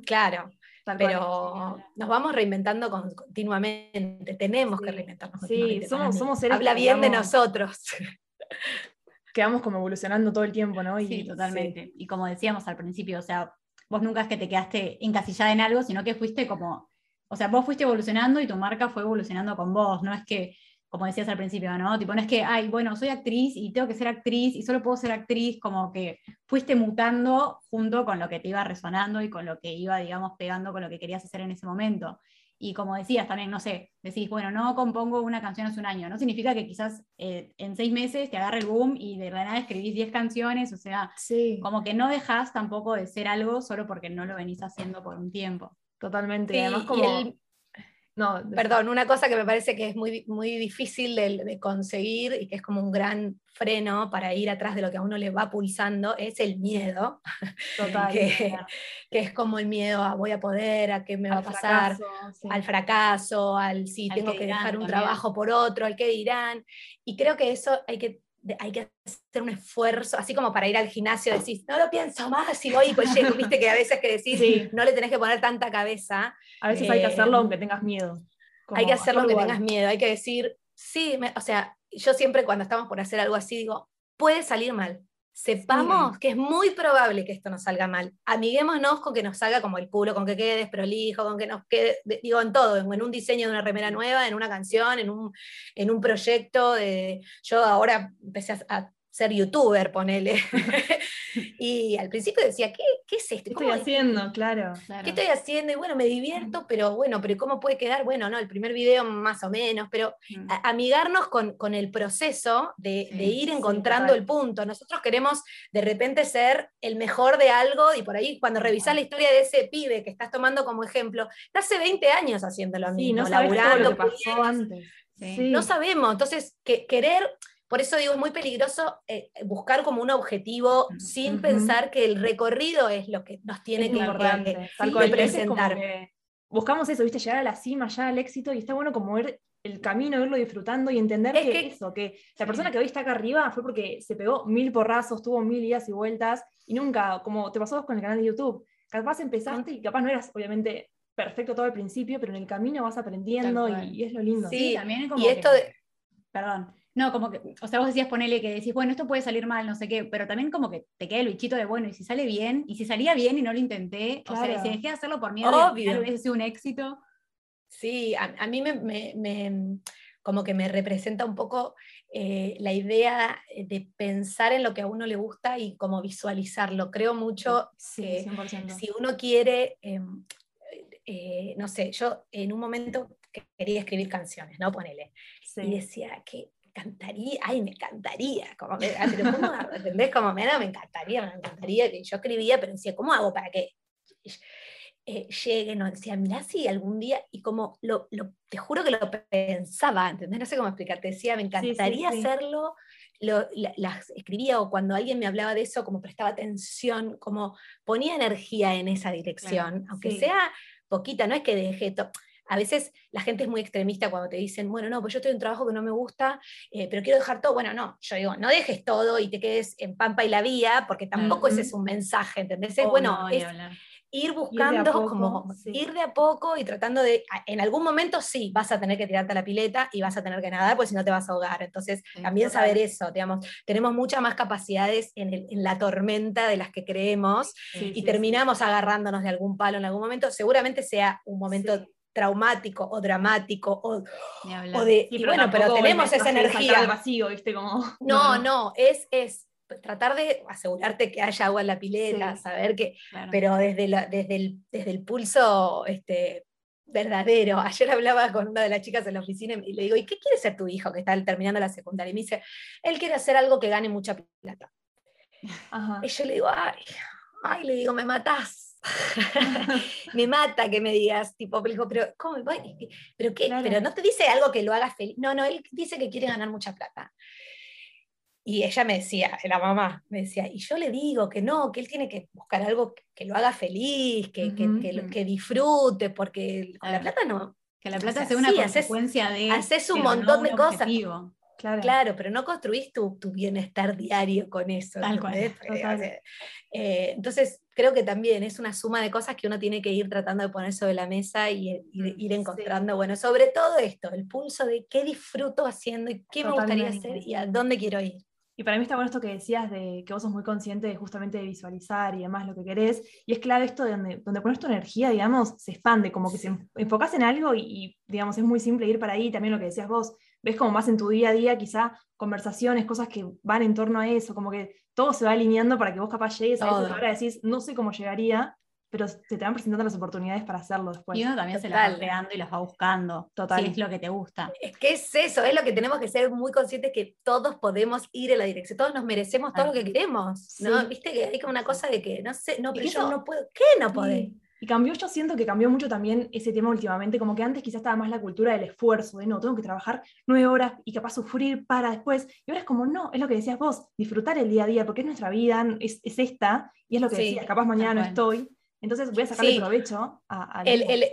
claro. pero nos vamos reinventando continuamente, tenemos que reinventarnos Sí, somos, somos seres Habla bien de nosotros. que vamos como evolucionando todo el tiempo, ¿no? sí, totalmente. Y como decíamos al principio, o sea, vos nunca es que te quedaste encasillada en algo, sino que fuiste como, o sea, vos fuiste evolucionando y tu marca fue evolucionando con vos, no es que, como decías al principio, ¿no? Tipo, no es que, ay, bueno, soy actriz y tengo que ser actriz y solo puedo ser actriz, como que fuiste mutando junto con lo que te iba resonando y con lo que iba, digamos, pegando con lo que querías hacer en ese momento. Y como decías también, no sé, decís, bueno, no compongo una canción hace un año, no significa que quizás eh, en seis meses te agarre el boom y de la nada escribís 10 canciones, o sea, como que no dejas tampoco de ser algo solo porque no lo venís haciendo por un tiempo. Totalmente, además como... No, Perdón, una cosa que me parece que es muy, muy difícil de, conseguir y que es como un gran freno para ir atrás de lo que a uno le va pulsando es el miedo. Total. que, es como el miedo a voy a poder, a qué me va a pasar, al fracaso, al si tengo que, dejar un trabajo por otro, al qué dirán. Y creo que eso hay que hay que hacer un esfuerzo, así como para ir al gimnasio, decís, no lo pienso más y voy y pues llego, viste que a veces que decís, no le tenés que poner tanta cabeza. A veces hay que hacerlo eh, aunque tengas miedo. hay que hacerlo aunque tengas miedo, hay que decir, sí, o sea, yo siempre cuando estamos por hacer algo así digo, puede salir mal, sepamos que es muy probable que esto nos salga mal. Amiguémonos con que nos salga como el culo, con que quede desprolijo, con que nos quede, digo, en todo, en, un diseño de una remera nueva, en una canción, en un, en un proyecto. De, yo ahora empecé a, ser youtuber, ponele. y al principio decía, ¿qué, qué es esto? ¿Qué estoy haciendo? Claro, ¿Qué estoy haciendo? Y bueno, me divierto, pero bueno, pero ¿cómo puede quedar? Bueno, no, el primer video más o menos, pero mm. amigarnos con, con, el proceso de, de ir encontrando el punto. Nosotros queremos de repente ser el mejor de algo y por ahí cuando revisás la historia de ese pibe que estás tomando como ejemplo, está hace 20 años haciendo lo mismo, no laburando. Lo que pasó antes. No sabemos, entonces que, querer por eso digo, es muy peligroso eh, buscar como un objetivo sin pensar que el recorrido es lo que nos tiene que, presentar. buscamos eso, ¿viste? Llegar a la cima, ya al éxito, y está bueno como ver el camino, verlo disfrutando y entender que, eso, que la persona que hoy está acá arriba fue porque se pegó mil porrazos, tuvo mil idas y vueltas, y nunca, como te pasó con el canal de YouTube, capaz empezaste y capaz no eras, obviamente, perfecto todo al principio, pero en el camino vas aprendiendo y, es lo lindo. Sí, también como y esto de... Perdón, no, como que, o sea, vos decías ponele que decís, bueno, esto puede salir mal, no sé qué, pero también como que te queda el bichito de, bueno, y si sale bien, y si salía bien y no lo intenté, o sea, si dejé de hacerlo por miedo que hubiese sido un éxito. Sí, a, mí me, como que me representa un poco eh, la idea de pensar en lo que a uno le gusta y como visualizarlo. Creo mucho que si uno quiere, em, eh, no sé, yo en un momento quería escribir canciones, ¿no? Ponele. Y decía, que encantaría, ay, me encantaría, como me, pero ¿cómo, ¿entendés? Como me, me encantaría, me encantaría que yo escribía, pero decía, ¿cómo hago para que eh, lleguen? O decía, mirá si algún día, y como lo, lo, te juro que lo pensaba, ¿entendés? No sé cómo explicarte, decía, me encantaría hacerlo, lo, las escribía o cuando alguien me hablaba de eso, como prestaba atención, como ponía energía en esa dirección, aunque sea poquita, no es que dejé todo a veces la gente es muy extremista cuando te dicen, bueno, no, pues yo estoy en un trabajo que no me gusta, eh, pero quiero dejar todo. Bueno, no, yo digo, no dejes todo y te quedes en Pampa y la Vía, porque tampoco ese es un mensaje, ¿entendés? bueno, es ir buscando, como ir de a poco y tratando de, en algún momento sí, vas a tener que tirarte a la pileta y vas a tener que nadar, pues si no te vas a ahogar. Entonces, también saber eso, digamos, tenemos muchas más capacidades en, la tormenta de las que creemos y terminamos agarrándonos de algún palo en algún momento. Seguramente sea un momento traumático o dramático o, de y bueno pero tenemos esa energía. vacío viste como no no. es es tratar de asegurarte que haya agua en la pileta saber que pero desde desde el desde el pulso este verdadero. Ayer hablaba con una de las chicas en la oficina y le digo, ¿y qué quiere ser tu hijo que está terminando la secundaria? Y me dice, él quiere hacer algo que gane mucha plata. Y yo le digo, ay, ay, le digo, me matás me mata que me digas, tipo, pero ¿cómo? ¿Pero qué? Pero no te dice algo que lo haga feliz. No, no, él dice que quiere ganar mucha plata. Y ella me decía, la mamá, me decía, y yo le digo que no, que él tiene que buscar algo que, lo haga feliz, que, que, que, disfrute, porque con la plata no. Que la plata sea una consecuencia de. Haces un montón de cosas. Claro. pero no construís tu, bienestar diario con eso. Eh, entonces, creo que también es una suma de cosas que uno tiene que ir tratando de poner sobre la mesa y, ir encontrando, bueno, sobre todo esto, el pulso de qué disfruto haciendo y qué me gustaría hacer y a dónde quiero ir. Y para mí está bueno esto que decías de que vos sos muy consciente de justamente de visualizar y demás lo que querés. Y es clave esto de donde, donde pones tu energía, digamos, se expande, como que se enfocas en algo y, digamos, es muy simple ir para ahí. También lo que decías vos, ves como más en tu día a día, quizá conversaciones, cosas que van en torno a eso, como que todo se va alineando para que vos capaz llegues a eso. Ahora decís, no sé cómo llegaría, pero se te van presentando las oportunidades para hacerlo después. Y uno también se las va creando y las va buscando. Total. Si es lo que te gusta. Es que es eso, es lo que tenemos que ser muy conscientes que todos podemos ir en la dirección, todos nos merecemos todo lo que queremos. ¿no? Viste que hay como una cosa de que no sé, no, pero yo no puedo. ¿Qué no podés? Y cambió, yo siento que cambió mucho también ese tema últimamente, como que antes quizás estaba más la cultura del esfuerzo, de no, tengo que trabajar nueve horas y capaz sufrir para después. Y ahora es como, no, es lo que decías vos, disfrutar el día a día, porque es nuestra vida, es, es esta, y es lo que decías, capaz mañana no estoy, entonces voy a sacarle provecho a, el, el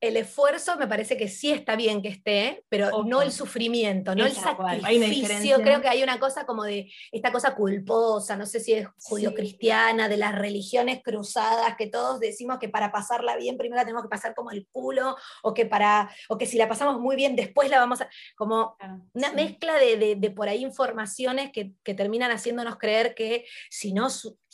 esfuerzo me parece que sí está bien que esté, pero no el sufrimiento, no el sacrificio. Creo que hay una cosa como de esta cosa culposa, no sé si es judio-cristiana, de las religiones cruzadas, que todos decimos que para pasarla bien primero la tenemos que pasar como el culo, o que, para, o que si la pasamos muy bien después la vamos a... Como una mezcla de, por ahí informaciones que, que, terminan haciéndonos creer que si no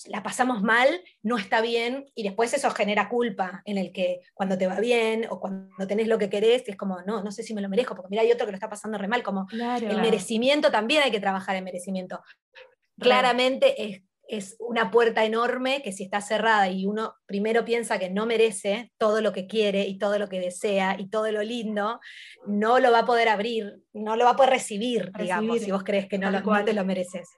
la pasamos mal, no está bien, y después eso genera culpa en el que cuando te va bien o cuando tenés lo que querés, es como, no, no sé si me lo merezco, porque mira, hay otro que lo está pasando re mal, como el merecimiento también hay que trabajar en merecimiento. Claramente es, es una puerta enorme que si está cerrada y uno primero piensa que no merece todo lo que quiere y todo lo que desea y todo lo lindo, no lo va a poder abrir, no lo va a poder recibir, digamos, si vos crees que no, lo, no te lo mereces.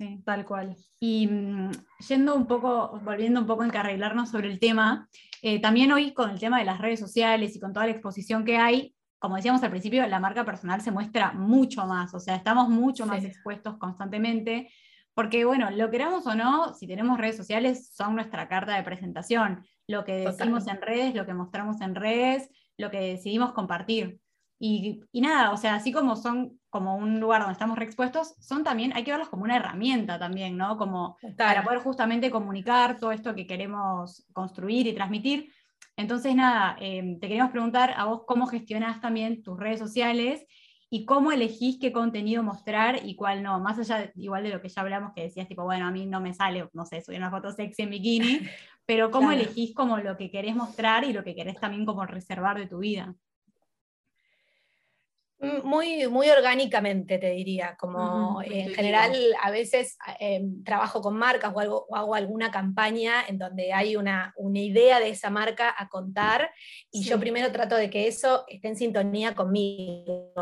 Sí, tal cual. Y mm, yendo un poco, volviendo un poco a encarrilarnos sobre el tema, eh, también hoy con el tema de las redes sociales y con toda la exposición que hay, como decíamos al principio, la marca personal se muestra mucho más, o sea, estamos mucho más expuestos constantemente, porque bueno, lo queramos o no, si tenemos redes sociales, son nuestra carta de presentación. Lo que decimos en redes, lo que mostramos en redes, lo que decidimos compartir. Y, y, nada, o sea, así como son como un lugar donde estamos reexpuestos, son también, hay que verlos como una herramienta también, ¿no? Como para poder justamente comunicar todo esto que queremos construir y transmitir. Entonces, nada, em, te queremos preguntar a vos cómo gestionás también tus redes sociales y cómo elegís qué contenido mostrar y cuál no, más allá igual de lo que ya hablamos, que decías tipo, bueno, a mí no me sale, no sé, subir una foto sexy en bikini, pero cómo elegís como lo que querés mostrar y lo que querés también como reservar de tu vida. Mm, muy, muy orgánicamente, te diría, como en general a veces em, trabajo con marcas o, algo, hago alguna campaña en donde hay una, una, idea de esa marca a contar y yo primero trato de que eso esté en sintonía conmigo.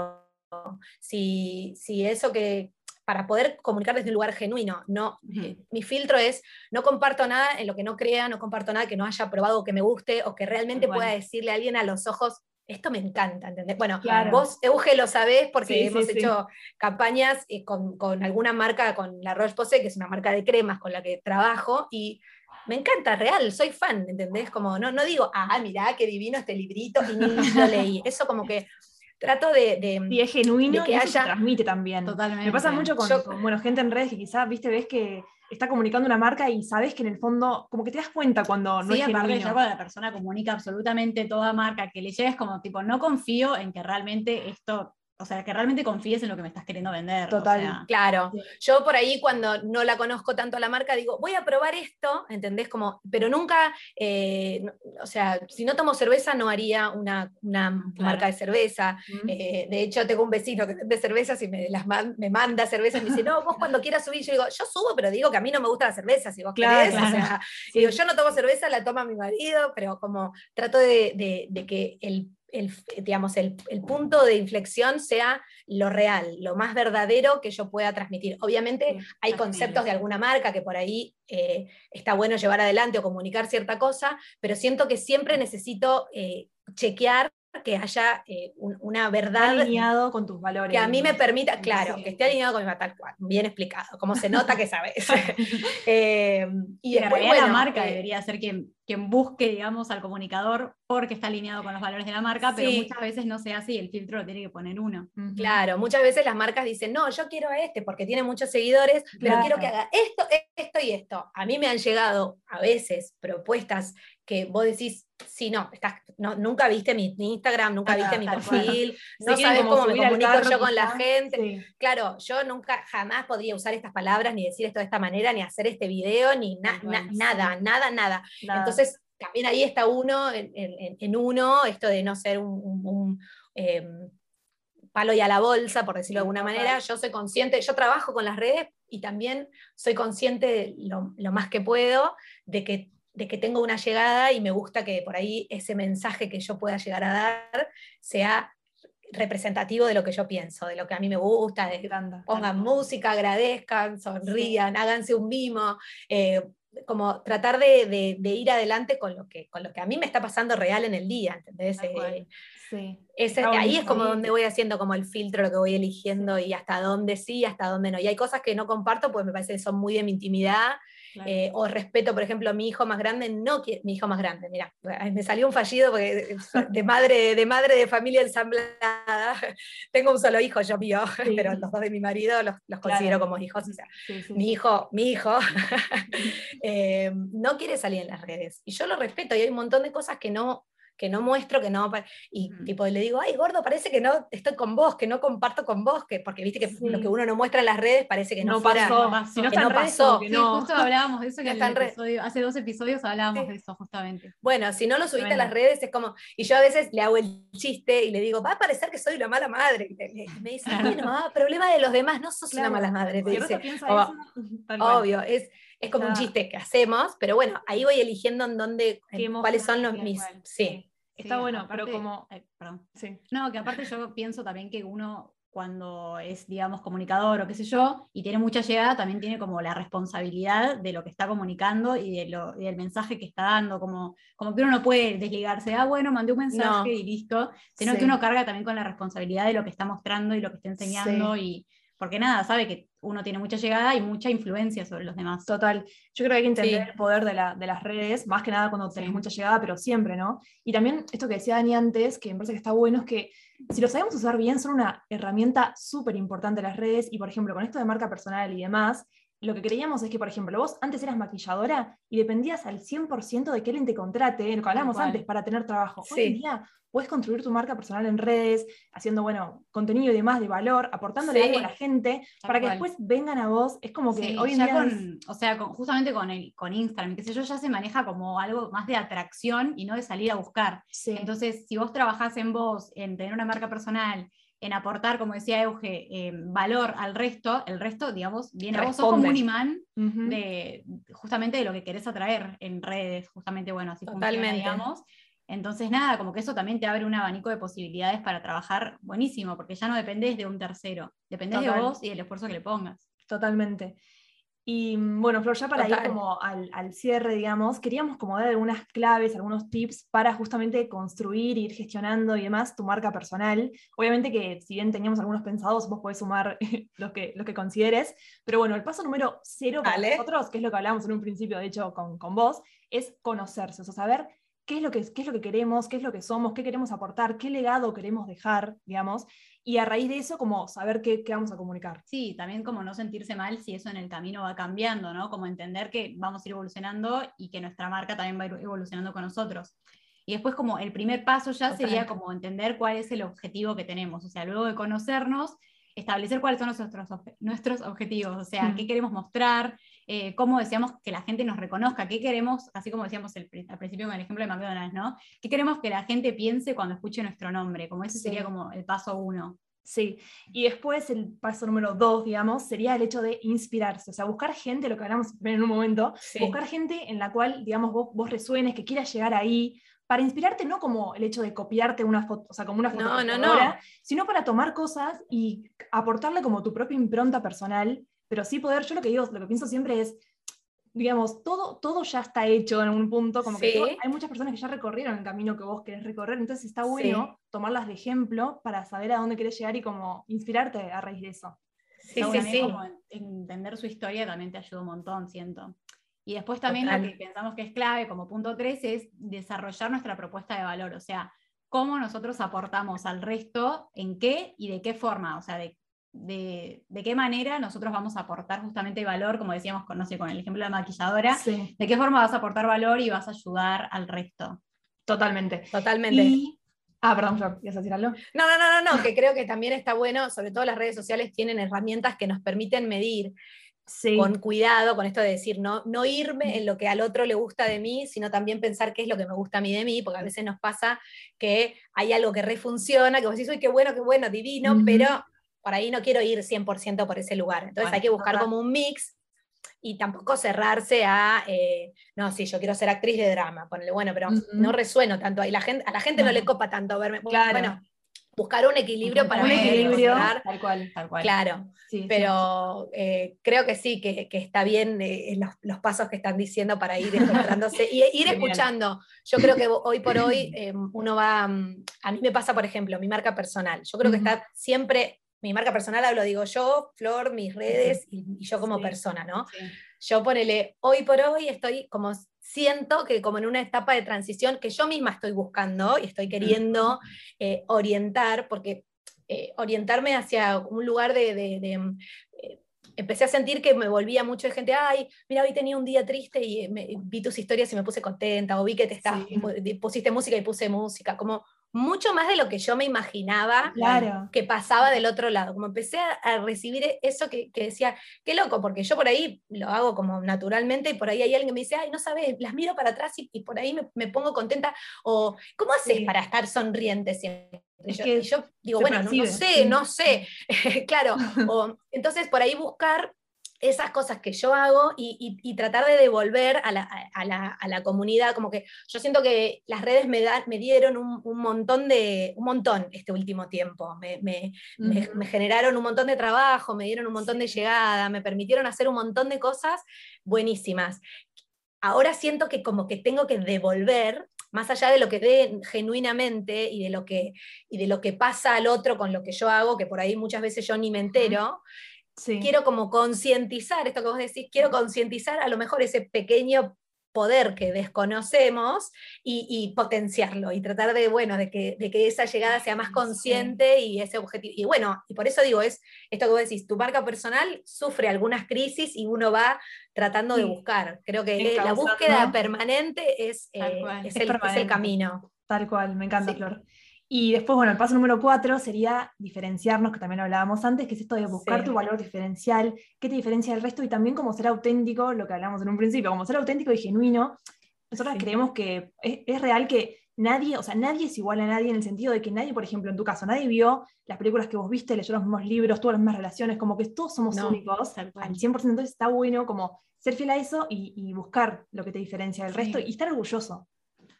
Si, si eso que, para poder comunicar desde un lugar genuino. No, eh, mi filtro es no comparto nada en lo que no crea, no comparto nada que no haya probado o que me guste o que realmente pueda decirle a alguien a los ojos, esto me encanta, ¿entendés? Bueno, vos, Euge, lo sabés porque hemos hecho campañas eh, con, alguna marca, con la Roche Posay, que es una marca de cremas con la que trabajo, y me encanta, real, soy fan, ¿entendés? Como no, no digo, ah, mirá, qué divino este librito, y ni lo leí. Eso como que trato de, de y es genuino que y haya... transmite también. Totalmente. Me pasa mucho con, bueno, gente en redes que quizás, viste, ves que está comunicando una marca y sabes que en el fondo, como que te das cuenta cuando no es aparte ya cuando la persona comunica absolutamente toda marca que le lleves como tipo, no confío en que realmente esto o sea, que realmente confíes en lo que me estás queriendo vender. Total. claro. Yo por ahí cuando no la conozco tanto a la marca digo, voy a probar esto, ¿entendés? Como, pero nunca, eh, o sea, si no tomo cerveza no haría una, marca de cerveza. Eh, de hecho, tengo un vecino que vende cervezas y me, las me manda cervezas y me dice, no, vos cuando quieras subir, yo digo, yo subo, pero digo que a mí no me gusta la cerveza, si vos querés. O sea, digo, yo no tomo cerveza, la toma mi marido, pero como trato de que el el, digamos, el, punto de inflexión sea lo real, lo más verdadero que yo pueda transmitir. Obviamente hay conceptos de alguna marca que por ahí eh, está bueno llevar adelante o comunicar cierta cosa, pero siento que siempre necesito eh, chequear que haya eh, una verdad. alineado con tus valores. Que a mí me permita, claro, que esté alineado con mi tal cual, bien explicado, como se nota que sabes. eh, y realidad la marca eh, debería ser quien, quien busque, digamos, al comunicador porque está alineado con los valores de la marca, pero muchas veces no se hace y el filtro lo tiene que poner uno. Claro, muchas veces las marcas dicen, no, yo quiero a este porque tiene muchos seguidores, pero quiero que haga esto, esto y esto. A mí me han llegado a veces propuestas que vos decís, sí, no, estás, no nunca viste mi, Instagram, nunca viste mi perfil, no sabes cómo me comunico yo con la gente. Claro, yo nunca, jamás podría usar estas palabras, ni decir esto de esta manera, ni hacer este video, ni nada, nada, nada, Entonces, también ahí está uno en, uno, esto de no ser un, em, palo y a la bolsa, por decirlo de alguna manera. Yo soy consciente, yo trabajo con las redes y también soy consciente lo, lo más que puedo de que de que tengo una llegada y me gusta que por ahí ese mensaje que yo pueda llegar a dar sea representativo de lo que yo pienso, de lo que a mí me gusta, de, pongan música, agradezcan, sonrían, háganse un mimo, eh, como tratar de, ir adelante con lo, que, con lo que a mí me está pasando real en el día, ¿entendés? Eh, sí. ahí es como donde voy haciendo como el filtro, lo que voy eligiendo y hasta dónde sí, hasta dónde no. Y hay cosas que no comparto, pues me parece que son muy de mi intimidad eh, o respeto, por ejemplo, a mi hijo más grande, no mi hijo más grande, mira, me salió un fallido porque de madre de, madre de familia ensamblada, tengo un solo hijo yo mío, pero los dos de mi marido los, considero como hijos, o sea, mi hijo, mi hijo eh, no quiere salir en las redes, y yo lo respeto, y hay un montón de cosas que no, que no muestro, que no. Y tipo, le digo, ay, gordo, parece que no estoy con vos, que no comparto con vos, que, porque viste que lo que uno no muestra en las redes parece que no, pasó. Si no, no pasó. justo hablábamos de eso que hace dos episodios hablábamos de eso, justamente. Bueno, si no lo subiste a las redes, es como. Y yo a veces le hago el chiste y le digo, va a parecer que soy una mala madre. Y me dice, bueno, ah, problema de los demás, no sos una mala madre. dice. obvio, es es como un chiste que hacemos, pero bueno, ahí voy eligiendo en dónde, cuáles son los mis. Sí. Está bueno, pero como. perdón. Sí. No, que aparte yo pienso también que uno cuando es, digamos, comunicador o qué sé yo, y tiene mucha llegada, también tiene como la responsabilidad de lo que está comunicando y, de lo, del mensaje que está dando, como, como que uno no puede desligarse, ah, bueno, mandé un mensaje y listo, sino que uno carga también con la responsabilidad de lo que está mostrando y lo que está enseñando y porque nada, sabe que uno tiene mucha llegada y mucha influencia sobre los demás. Total. Yo creo que hay que entender el poder de, las redes, más que nada cuando tenés mucha llegada, pero siempre, ¿no? Y también esto que decía Dani antes, que me parece que está bueno, es que si lo sabemos usar bien, son una herramienta súper importante las redes, y por ejemplo, con esto de marca personal y demás, lo que creíamos es que, por ejemplo, vos antes eras maquilladora y dependías al 100% de que alguien te contrate, lo que hablábamos antes, para tener trabajo. Hoy en día puedes construir tu marca personal en redes, haciendo, bueno, contenido y demás de valor, aportándole algo a la gente, para que después vengan a vos. Es como que hoy en día... Con, O sea, justamente con, el, con Instagram, que sé yo, ya se maneja como algo más de atracción y no de salir a buscar. Entonces, si vos trabajás en vos, en tener una marca personal, en aportar, como decía Euge, eh, valor al resto, el resto, digamos, viene a vos, sos como un imán de justamente de lo que querés atraer en redes, justamente, bueno, así Totalmente. digamos. Entonces, nada, como que eso también te abre un abanico de posibilidades para trabajar buenísimo, porque ya no dependés de un tercero, dependés de vos y del esfuerzo que le pongas. Totalmente. Y mm, bueno, Flor, ya para ir como al, cierre, digamos, queríamos como dar algunas claves, algunos tips para justamente construir, ir gestionando y demás tu marca personal. Obviamente que si bien teníamos algunos pensados, vos podés sumar los que, que consideres. Pero bueno, el paso número cero para nosotros, que es lo que hablábamos en un principio, de hecho, con, con vos, es conocerse, o sea, saber qué es, lo que, qué es lo que queremos, qué es lo que somos, qué queremos aportar, qué legado queremos dejar, digamos, y a raíz de eso como saber qué, qué, vamos a comunicar. Sí, también como no sentirse mal si eso en el camino va cambiando, ¿no? Como entender que vamos a ir evolucionando y que nuestra marca también va a ir evolucionando con nosotros. Y después como el primer paso ya sería como entender cuál es el objetivo que tenemos, o sea, luego de conocernos, establecer cuáles son nuestros, nuestros objetivos, o sea, qué queremos mostrar, eh, cómo deseamos que la gente nos reconozca, qué queremos, así como decíamos al principio con el ejemplo de McDonald's, ¿no? ¿Qué queremos que la gente piense cuando escuche nuestro nombre? Como ese sería como el paso uno. Sí, y después el paso número dos, digamos, sería el hecho de inspirarse, o sea, buscar gente, lo que hablamos en un momento, buscar gente en la cual, digamos, vos, vos resuenes, que quieras llegar ahí, para inspirarte no como el hecho de copiarte una foto, o sea, como una foto, no, no, no. sino para tomar cosas y aportarle como tu propia impronta personal, pero sí poder, yo lo que digo, lo que pienso siempre es, digamos, todo, todo ya está hecho en un punto, como que hay muchas personas que ya recorrieron el camino que vos querés recorrer, entonces está bueno tomarlas de ejemplo para saber a dónde querés llegar y como inspirarte a raíz de eso. Sí, sí, sí. entender su historia también te ayuda un montón, siento. Y después también lo que pensamos que es clave como punto 3 es desarrollar nuestra propuesta de valor, o sea, cómo nosotros aportamos al resto, en qué y de qué forma, o sea, de de, qué manera nosotros vamos a aportar justamente valor, como decíamos con, no sé, con el ejemplo de la maquilladora, de qué forma vas a aportar valor y vas a ayudar al resto. Totalmente. Totalmente. Ah, perdón, Flor, ¿quieres decir algo? No, no, no, no, no, que creo que también está bueno, sobre todo las redes sociales tienen herramientas que nos permiten medir con cuidado, con esto de decir, no, no irme en lo que al otro le gusta de mí, sino también pensar qué es lo que me gusta a mí de mí, porque a veces nos pasa que hay algo que refunciona, que vos decís, uy, qué bueno, qué bueno, divino, pero por ahí no quiero ir 100% por ese lugar. Entonces hay que buscar como un mix y tampoco cerrarse a, eh, no, sí, yo quiero ser actriz de drama, ponele, bueno, pero no resueno tanto ahí, la gente, a la gente no le copa tanto verme, claro. bueno, buscar un equilibrio para un equilibrio. Tal cual, tal cual. Claro, pero eh, creo que sí, que, está bien eh, los, pasos que están diciendo para ir encontrándose y ir escuchando. Yo creo que hoy por hoy uno va, mm, a mí me pasa, por ejemplo, mi marca personal, yo creo que está siempre mi marca personal hablo, digo yo, Flor, mis redes y, yo como persona, ¿no? Yo ponele, hoy por hoy estoy como, siento que como en una etapa de transición que yo misma estoy buscando y estoy queriendo eh, orientar, porque eh, orientarme hacia un lugar de... Eh, empecé a sentir que me volvía mucho de gente, ay, mira, hoy tenía un día triste y vi tus historias y me puse contenta, o vi que te estás, pusiste música y puse música, como mucho más de lo que yo me imaginaba que pasaba del otro lado. Como empecé a, recibir eso que, decía, qué loco, porque yo por ahí lo hago como naturalmente y por ahí hay alguien que me dice, ay, no sabes, las miro para atrás y, por ahí me, pongo contenta. O, ¿cómo haces para estar sonriente siempre? y yo digo, bueno, no, sé, no sé. claro. entonces por ahí buscar esas cosas que yo hago y, tratar de devolver a la, comunidad, como que yo siento que las redes me, me dieron un, montón de, un montón este último tiempo, me, generaron un montón de trabajo, me dieron un montón de llegada, me permitieron hacer un montón de cosas buenísimas. Ahora siento que como que tengo que devolver, más allá de lo que dé genuinamente y de lo que, y de lo que pasa al otro con lo que yo hago, que por ahí muchas veces yo ni me entero, Quiero como concientizar, esto que vos decís, quiero concientizar a lo mejor ese pequeño poder que desconocemos y, potenciarlo y tratar de, bueno, de que, de que, esa llegada sea más consciente y ese objetivo. Y bueno, y por eso digo, es esto que vos decís, tu marca personal sufre algunas crisis y uno va tratando de buscar. Creo que la búsqueda permanente es, eh, es, el, es, el, camino. Tal cual, me encanta, Flor. Y después, bueno, el paso número cuatro sería diferenciarnos, que también hablábamos antes, que es esto de buscar tu valor diferencial, qué te diferencia del resto y también como ser auténtico, lo que hablamos en un principio, como ser auténtico y genuino. Nosotros creemos que es, real que nadie, o sea, nadie es igual a nadie en el sentido de que nadie, por ejemplo, en tu caso, nadie vio las películas que vos viste, leyó los mismos libros, tuvo las mismas relaciones, como que todos somos únicos al 100%, entonces está bueno como ser fiel a eso y, y buscar lo que te diferencia del resto y estar orgulloso.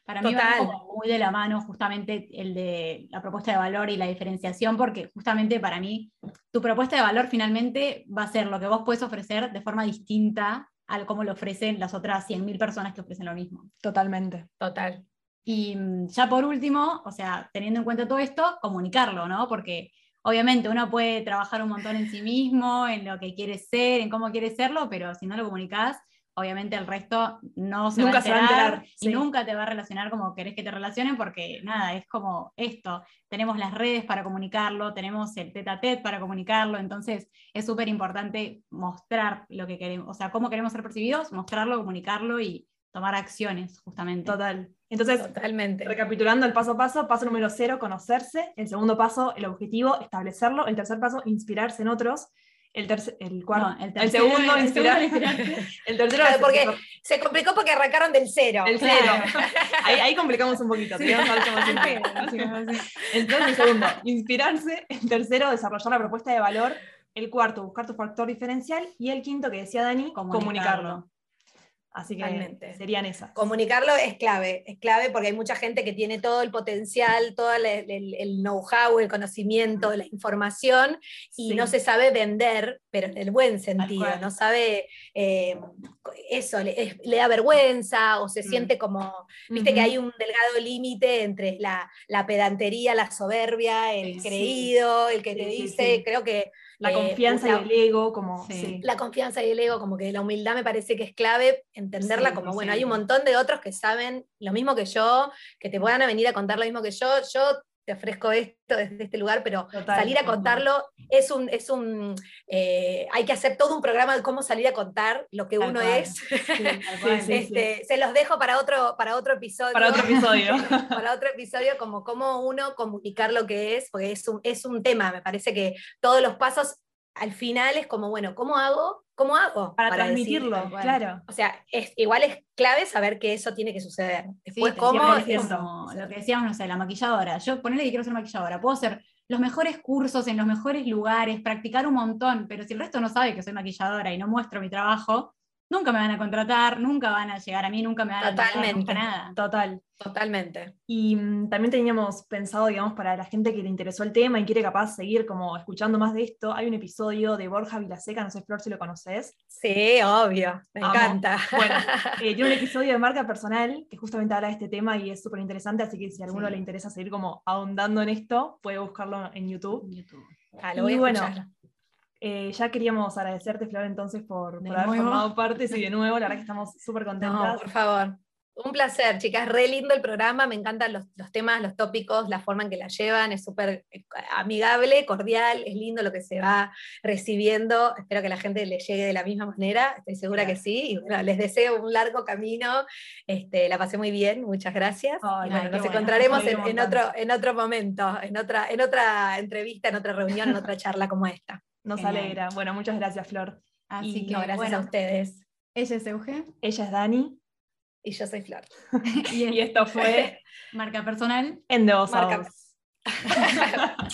Para mí va como muy de la mano justamente el de la propuesta de valor y la diferenciación, porque justamente para mí tu propuesta de valor finalmente va a ser lo que vos puedes ofrecer de forma distinta al cómo lo ofrecen las otras 100.000 personas que ofrecen lo mismo. Totalmente. Total. Y mm, ya por último, o sea, teniendo en cuenta todo esto, comunicarlo, ¿no? Porque obviamente uno puede trabajar un montón en sí mismo, en lo que quiere ser, en cómo quiere serlo, pero si no lo comunicas, obviamente el resto no se, va, a enterar, y nunca te va a relacionar como querés que te relacionen porque nada, es como esto, tenemos las redes para comunicarlo, tenemos el tete a tete para comunicarlo, entonces es súper importante mostrar lo que queremos, o sea, cómo queremos ser percibidos, mostrarlo, comunicarlo y tomar acciones, justamente. Total. Entonces, Totalmente. recapitulando el paso a paso, paso número cero, conocerse, el segundo paso, el objetivo, establecerlo, el tercer paso, inspirarse en otros, el, tercer, el cuarto, el, segundo, el inspirar. el tercero, porque se complicó porque arrancaron del cero. El cero. ahí, complicamos un poquito. Entonces, el segundo, inspirarse. El tercero, desarrollar la propuesta de valor. El cuarto, buscar tu factor diferencial. Y el quinto, que decía Dani, comunicarlo. Así que serían esas. Comunicarlo es clave, es clave porque hay mucha gente que tiene todo el potencial, todo el, know-how, el conocimiento, la información y no se sabe vender, pero en el buen sentido, no sabe eh, eso, le, da vergüenza o se mm. siente como, viste que hay un delgado límite entre la, pedantería, la soberbia, el creído, el que te dice, creo que la eh, confianza y el ego, como. La confianza y el ego, como que la humildad me parece que es clave entenderla como, bueno, hay un montón de otros que saben lo mismo que yo, que te puedan venir a contar lo mismo que yo. Yo te ofrezco esto desde este lugar, pero Total, salir a contarlo es un, es un eh, hay que hacer todo un programa de cómo salir a contar lo que uno cual. es. Sí, cual. sí, sí. Se los dejo para otro, para otro episodio. Para otro episodio. para otro episodio, como cómo uno comunicar lo que es, porque es un, es un tema, me parece que todos los pasos al final es como, bueno, ¿cómo hago? ¿Cómo hago? Para, transmitirlo, claro. O sea, es, igual es clave saber que eso tiene que suceder. Sí, Después, te ¿cómo? Es- como lo que decíamos, no sé, la maquilladora. Yo ponele que quiero ser maquilladora. Puedo hacer los mejores cursos en los mejores lugares, practicar un montón, pero si el resto no sabe que soy maquilladora y no muestro mi trabajo, nunca me van a contratar, nunca van a llegar a mí, nunca me van a contratar, Totalmente. nunca nada. Total. Totalmente. Y mm, también teníamos pensado, digamos, para la gente que le interesó el tema y quiere capaz seguir como escuchando más de esto, hay un episodio de Borja Vilaseca, no sé Flor si lo conoces. Sí, obvio, me Amo. encanta. Bueno, eh, tiene un episodio de marca personal que justamente habla de este tema y es súper interesante, así que si a alguno Sí. le interesa seguir como ahondando en esto, puede buscarlo en YouTube. En YouTube. Ah, lo voy Y a bueno, escuchar. Eh, ya queríamos agradecerte, Flor, entonces por, por haber formado parte, sí, de nuevo, la verdad que estamos súper No, contentas. por favor. Un placer, chicas. Re lindo el programa. Me encantan los, los temas, los tópicos, la forma en que la llevan. Es súper eh, amigable, cordial. Es lindo lo que se va recibiendo. Espero que la gente le llegue de la misma manera. Estoy segura que sí. Y bueno, les deseo un largo camino. Este, la pasé muy bien. Muchas gracias. Y bueno, nos bueno. encontraremos en, en otro, en otro momento, en otra, en otra entrevista, en otra reunión, en otra charla como esta. Nos alegra. Bueno, muchas gracias, Flor. Así que gracias a ustedes. Ella es Euge. Ella es Dani. Y yo soy Flor. y, esto fue Marca Personal en The Osos. Marca...